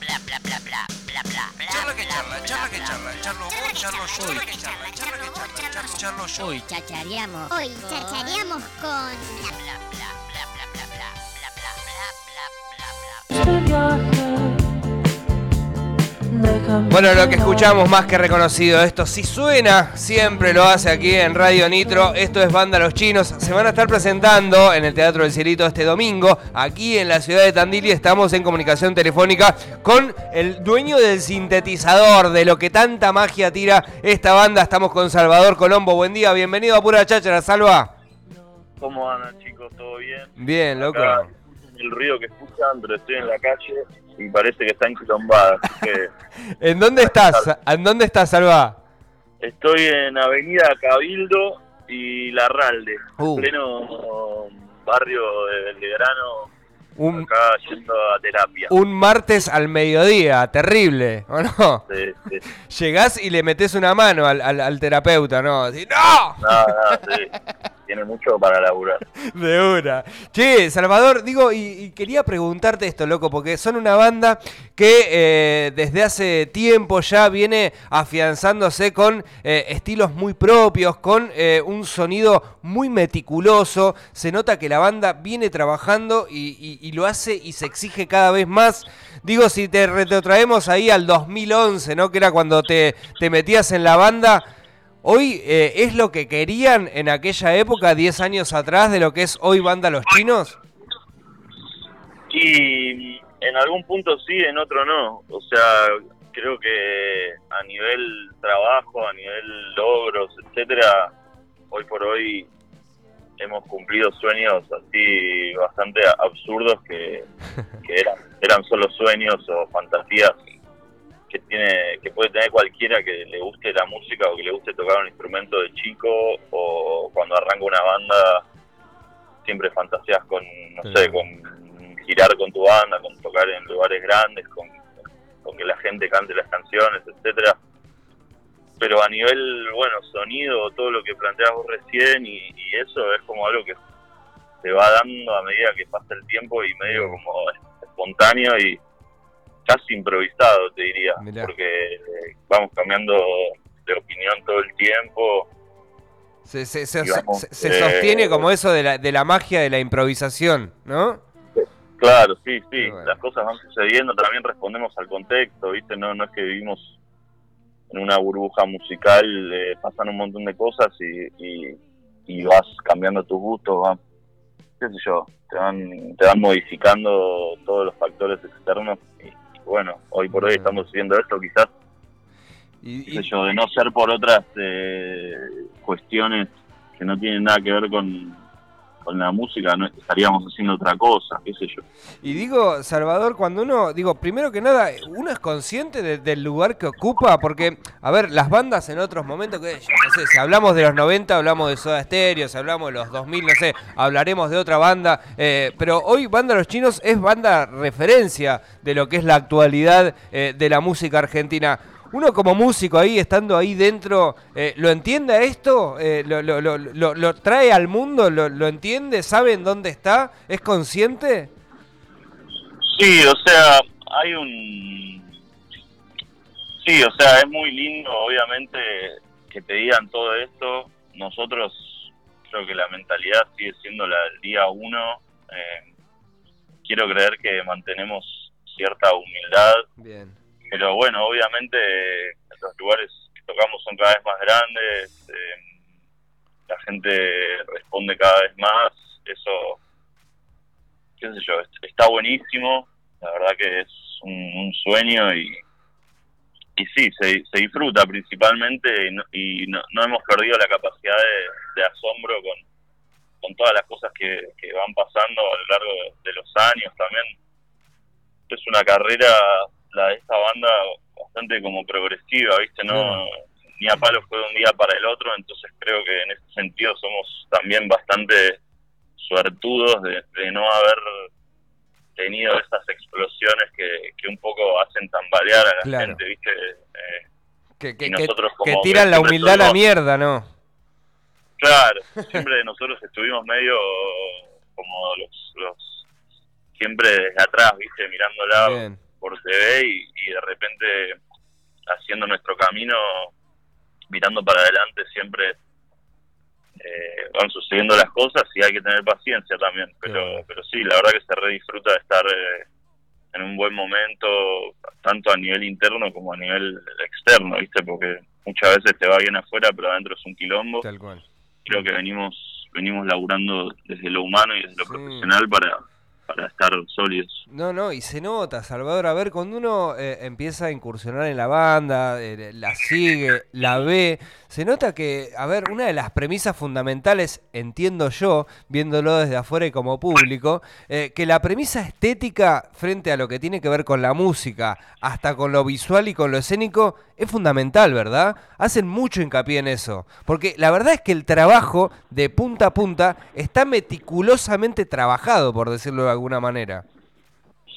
bla bla bla bla bla bla bla. Charla que charla, charla que charla, charlo vos, charlo yo, charla que charla, charla que charla, charlo. Hoy chachareamos. Hoy chachareamos con bla bla bla bla bla bla bla bla bla bla bla bla bla. Bueno, lo que escuchamos más que reconocido, esto sí suena, siempre lo hace aquí en Radio Nitro, esto es Banda Los Chinos, se van a estar presentando en el Teatro del Cielito este domingo, aquí en la ciudad de Tandil y estamos en comunicación telefónica con el dueño del sintetizador, de lo que tanta magia tira esta banda, estamos con Salvador Colombo, buen día, bienvenido a Pura Cháchara, Salva. ¿Cómo andan chicos? ¿Todo bien? Bien, loco. Acá, el ruido que escuchan, pero estoy en la calle y parece que está enquilombada. que ¿En dónde estás? ¿En dónde estás, Salva? estoy en Avenida Cabildo y Larralde, Uh. pleno barrio de Belgrano, Un, acá yendo a terapia. un martes al mediodía, terrible, ¿o no? Sí, sí. Llegás y le metes una mano al, al- al terapeuta, ¿no? Así, ¡No! Nada, nada, sí. Tiene mucho para laburar. De una. Che, Salvador, digo, y, quería preguntarte esto, loco, porque son una banda que eh, desde hace tiempo ya viene afianzándose con eh, estilos muy propios, con eh, un sonido muy meticuloso. Se nota que la banda viene trabajando y, y- y lo hace y se exige cada vez más. Digo, si te retrotraemos ahí al 2011, ¿no? Que era cuando te, te metías en la banda. Hoy eh, es lo que querían en aquella época, 10 años atrás, de lo que es hoy Banda Los Chinos. Y en algún punto sí, en otro no. O sea, creo que a nivel trabajo, a nivel logros, etcétera, hoy por hoy hemos cumplido sueños así bastante absurdos que, que eran, eran solo sueños o fantasías que tiene que puede tener cualquiera que le guste la música o que le guste tocar un instrumento de chico o cuando arranca una banda siempre fantasías con no sé con girar con tu banda con tocar en lugares grandes con, con que la gente cante las canciones etcétera. Pero a nivel bueno sonido todo lo que planteas vos recién y, y eso es como algo que se va dando a medida que pasa el tiempo y medio como espontáneo y casi improvisado te diría Mirá. porque eh, vamos cambiando de opinión todo el tiempo Se, se- se- Digamos, se- se eh, sostiene como eso de la, de la magia de la improvisación, ¿no? Claro, sí, sí, bueno. las cosas van sucediendo, también respondemos al contexto, ¿viste? No, no es que vivimos en una burbuja musical, eh, pasan un montón de cosas y, y, y vas cambiando tus gustos, vas, qué sé yo, te van, te van modificando todos los factores externos y bueno, hoy por hoy estamos viendo esto quizás, Y, y- yo, de no ser por otras eh, cuestiones que no tienen nada que ver con, con la música, no estaríamos haciendo otra cosa, qué sé yo. y digo, Salvador, cuando uno, digo, primero que nada, uno es consciente de- del lugar que ocupa, porque, a ver, las bandas en otros momentos, que yo no sé, si hablamos de los 90, hablamos de Soda Stereo, si hablamos de los 2000, no sé, hablaremos de otra banda, eh, pero hoy Banda Los Chinos es banda referencia de lo que es la actualidad eh, de la música argentina. Uno como músico ahí, estando ahí dentro, eh, ¿lo entiende a esto? Eh, lo, lo- lo- lo- trae al mundo? ¿Lo, lo entiende? ¿Sabe en dónde está? ¿Es consciente? Sí, o sea, hay un... Sí, o sea, es muy lindo, obviamente, que te digan todo esto. Nosotros, creo que la mentalidad sigue siendo la del día uno. Eh, quiero creer que mantenemos cierta humildad, Bien. Pero bueno, obviamente los lugares que tocamos son cada vez más grandes, eh, la gente responde cada vez más, eso, qué sé yo, est- está buenísimo, la verdad que es un, sueño y, y sí, se, se disfruta principalmente y, no, y no, no hemos perdido la capacidad de, asombro con, con todas las cosas que, que van pasando a lo largo de los años también. Es una carrera, la de esta banda, bastante como progresiva, ¿viste? No, Claro. ni a palo fue de un día para el otro, entonces creo que en ese sentido somos también bastante suertudos de, de no haber tenido esas explosiones que, que un poco hacen tambalear a la Claro. gente, ¿viste? Eh, Que, que, nosotros que como tiran que la siempre humildad a la mierda, ¿no? Claro, siempre nosotros estuvimos medio como los, los siempre desde atrás, viste, mirándola, Bien. Por TV y, y de repente haciendo nuestro camino, mirando para adelante siempre eh, van sucediendo las cosas y hay que tener paciencia también. Pero, pero sí, la verdad que se re disfruta de estar eh, en un buen momento, tanto a nivel interno como a nivel externo, ¿viste? Porque muchas veces te va bien afuera, pero adentro es un quilombo. Tal cual. Creo que venimos venimos laburando desde lo humano y desde lo Sí. profesional para, para estar sólidos. No, no, y se nota, Salvador. A ver, cuando uno eh, empieza a incursionar en la banda, eh, la sigue, la ve, se nota que, a ver, una de las premisas fundamentales, entiendo yo, viéndolo desde afuera y como público, eh, que la premisa estética frente a lo que tiene que ver con la música, hasta con lo visual y con lo escénico, es fundamental, ¿verdad? Hacen mucho hincapié en eso. Porque la verdad es que el trabajo de punta a punta está meticulosamente trabajado, por decirlo de alguna manera.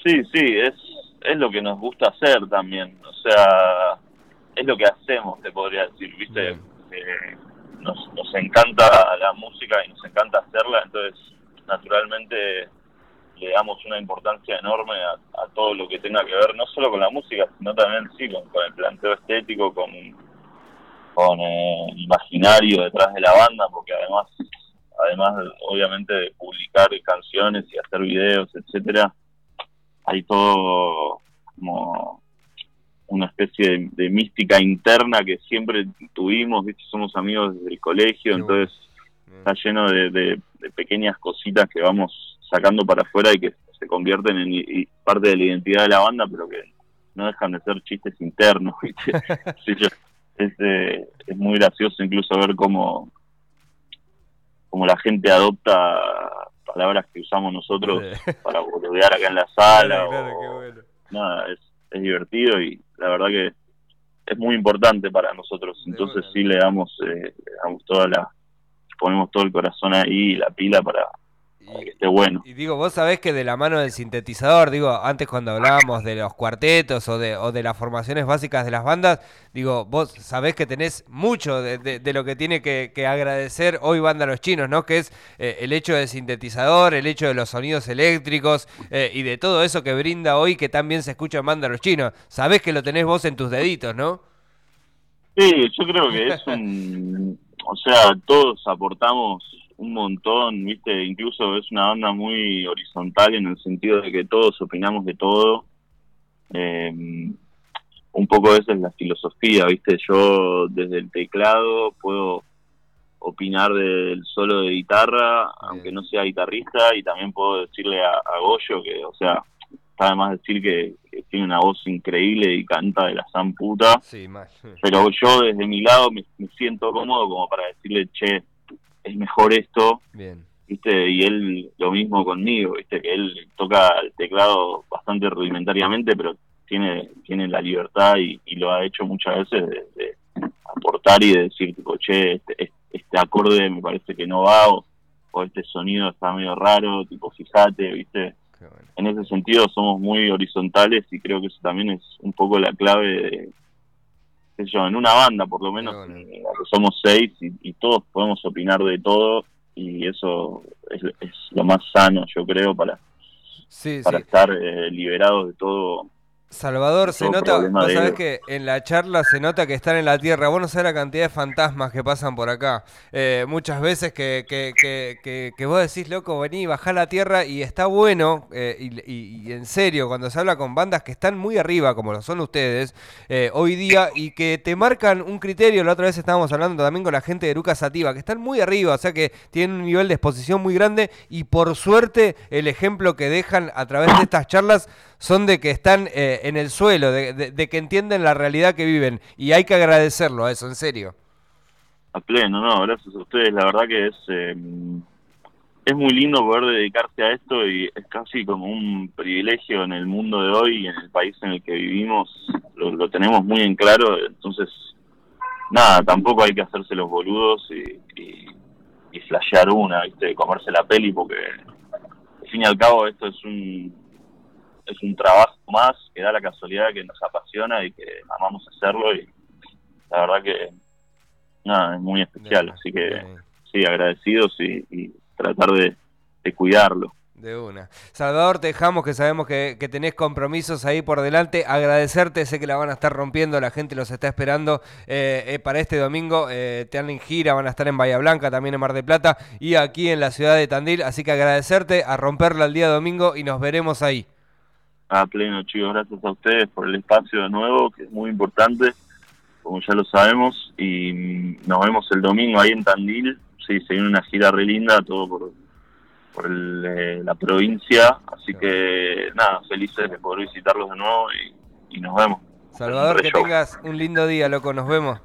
Sí, sí, es, es lo que nos gusta hacer también. O sea, es lo que hacemos, te podría decir, ¿viste? Eh, nos, nos encanta la música y nos encanta hacerla, entonces naturalmente le damos una importancia enorme a, a todo lo que tenga que ver, no solo con la música, sino también sí, con, con el planteo estético, con, con eh, el imaginario detrás de la banda, porque además, además obviamente de publicar canciones y hacer videos, etcétera, hay todo como una especie de, de mística interna que siempre tuvimos, ¿viste? somos amigos desde el colegio, entonces está lleno de, de- de pequeñas cositas que vamos sacando para afuera y que se convierten en i- parte de la identidad de la banda, pero que no dejan de ser chistes internos. ¿viste? Sí, yo- es, eh, es muy gracioso incluso ver cómo, cómo la gente adopta palabras que usamos nosotros para boludear acá en la sala. Claro, claro, o- qué bueno. nada, es, es divertido y la verdad que es muy importante para nosotros. Entonces sí le damos, eh, le damos toda la, ponemos todo el corazón ahí, la pila para, que Y, esté bueno. y digo, vos sabés que de la mano del sintetizador, digo, antes cuando hablábamos de los cuartetos o de, o de las formaciones básicas de las bandas, digo, vos sabés que tenés mucho de, de- de lo que tiene que, que agradecer hoy Banda Los Chinos, ¿no? Que es eh, el hecho del sintetizador, el hecho de los sonidos eléctricos eh, y de todo eso que brinda hoy que también se escucha en Banda Los Chinos. Sabés que lo tenés vos en tus deditos, ¿no? Sí, yo creo que es un, o sea, todos aportamos un montón, viste, incluso es una banda muy horizontal en el sentido de que todos opinamos de todo. Eh, un poco esa es la filosofía, viste, yo desde el teclado puedo opinar del solo de guitarra, aunque no sea guitarrista, y también puedo decirle a, a Goyo que, o sea, está además decir que, que tiene una voz increíble y canta de la san puta Sí, más. pero yo desde mi lado me, me siento cómodo como para decirle, che, es mejor esto, Bien. ¿viste? Y él lo mismo conmigo, ¿viste? Que él toca el teclado bastante rudimentariamente, pero tiene tiene la libertad y, y lo ha hecho muchas veces de, de aportar y de decir, tipo, che, este, este acorde me parece que no va, o, o este sonido está medio raro, tipo, fíjate, ¿viste? Bueno. en ese sentido somos muy horizontales y creo que eso también es un poco la clave de, qué sé yo, en una banda por lo menos, Bueno. que somos seis y, y todos podemos opinar de todo y eso es, es lo más sano yo creo para, Sí, para sí. estar eh, liberados de todo. Salvador, se nota, vos de sabés que en la charla se nota que están en la Tierra. Vos no sabés la cantidad de fantasmas que pasan por acá. Eh, muchas veces que, que, que, que, que vos decís, loco, vení, bajá a la Tierra y está bueno, eh, y, y- y en serio, cuando se habla con bandas que están muy arriba, como lo son ustedes, eh, hoy día, y que te marcan un criterio, la otra vez estábamos hablando también con la gente de Eruca Sativa, que están muy arriba, o sea que tienen un nivel de exposición muy grande, y por suerte el ejemplo que dejan a través de estas charlas son de que están eh, en el suelo, de, de- de que entienden la realidad que viven. Y hay que agradecerlo a eso, en serio. A pleno, no, gracias a ustedes, la verdad que es eh, es muy lindo poder dedicarse a esto y es casi como un privilegio en el mundo de hoy y en el país en el que vivimos, lo, tenemos muy en claro, entonces nada, tampoco hay que hacerse los boludos y, y, y flashear una, ¿viste? comerse la peli porque al fin y al cabo esto es un es un trabajo más que da la casualidad que nos apasiona y que amamos hacerlo y la verdad que nada, es muy especial, así que Bien. sí, agradecidos y, y tratar de, de cuidarlo. De una. Salvador, te dejamos que sabemos que, que tenés compromisos ahí por delante. Agradecerte, sé que la van a estar rompiendo, la gente los está esperando eh, eh, para este domingo. Eh, te han en gira, van a estar en Bahía Blanca, también en Mar de Plata y aquí en la ciudad de Tandil. Así que agradecerte, a romperla el día domingo y nos veremos ahí. A pleno, chicos, gracias a ustedes por el espacio de nuevo, que es muy importante, como ya lo sabemos, y nos vemos el domingo ahí en Tandil. Sí, se viene una gira re linda, todo por, por el, eh, la provincia, así que nada, felices de poder visitarlos de nuevo y, y nos vemos. Salvador, que show. tengas un lindo día, loco. Nos vemos.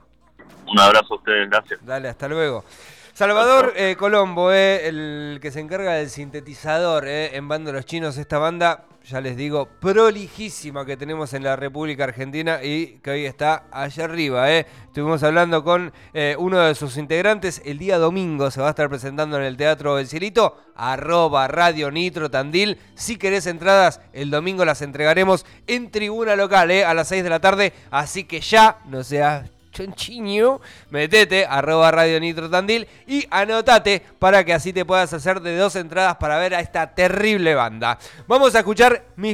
Un abrazo a ustedes, gracias. Dale, hasta luego. Salvador eh, Colombo, eh, el que se encarga del sintetizador eh, en Bando Los Chinos, esta banda, ya les digo, prolijísima que tenemos en la República Argentina y que hoy está allá arriba. Eh. Estuvimos hablando con eh, uno de sus integrantes, el día domingo se va a estar presentando en el Teatro del Cielito, arroba Radio Nitro Tandil. Si querés entradas, el domingo las entregaremos en tribuna local eh, a las 6 de la tarde, así que ya no seas chonchiño, metete arroba Radio Nitro Tandil y anotate para que así te puedas hacer de dos entradas para ver a esta terrible banda. Vamos a escuchar mi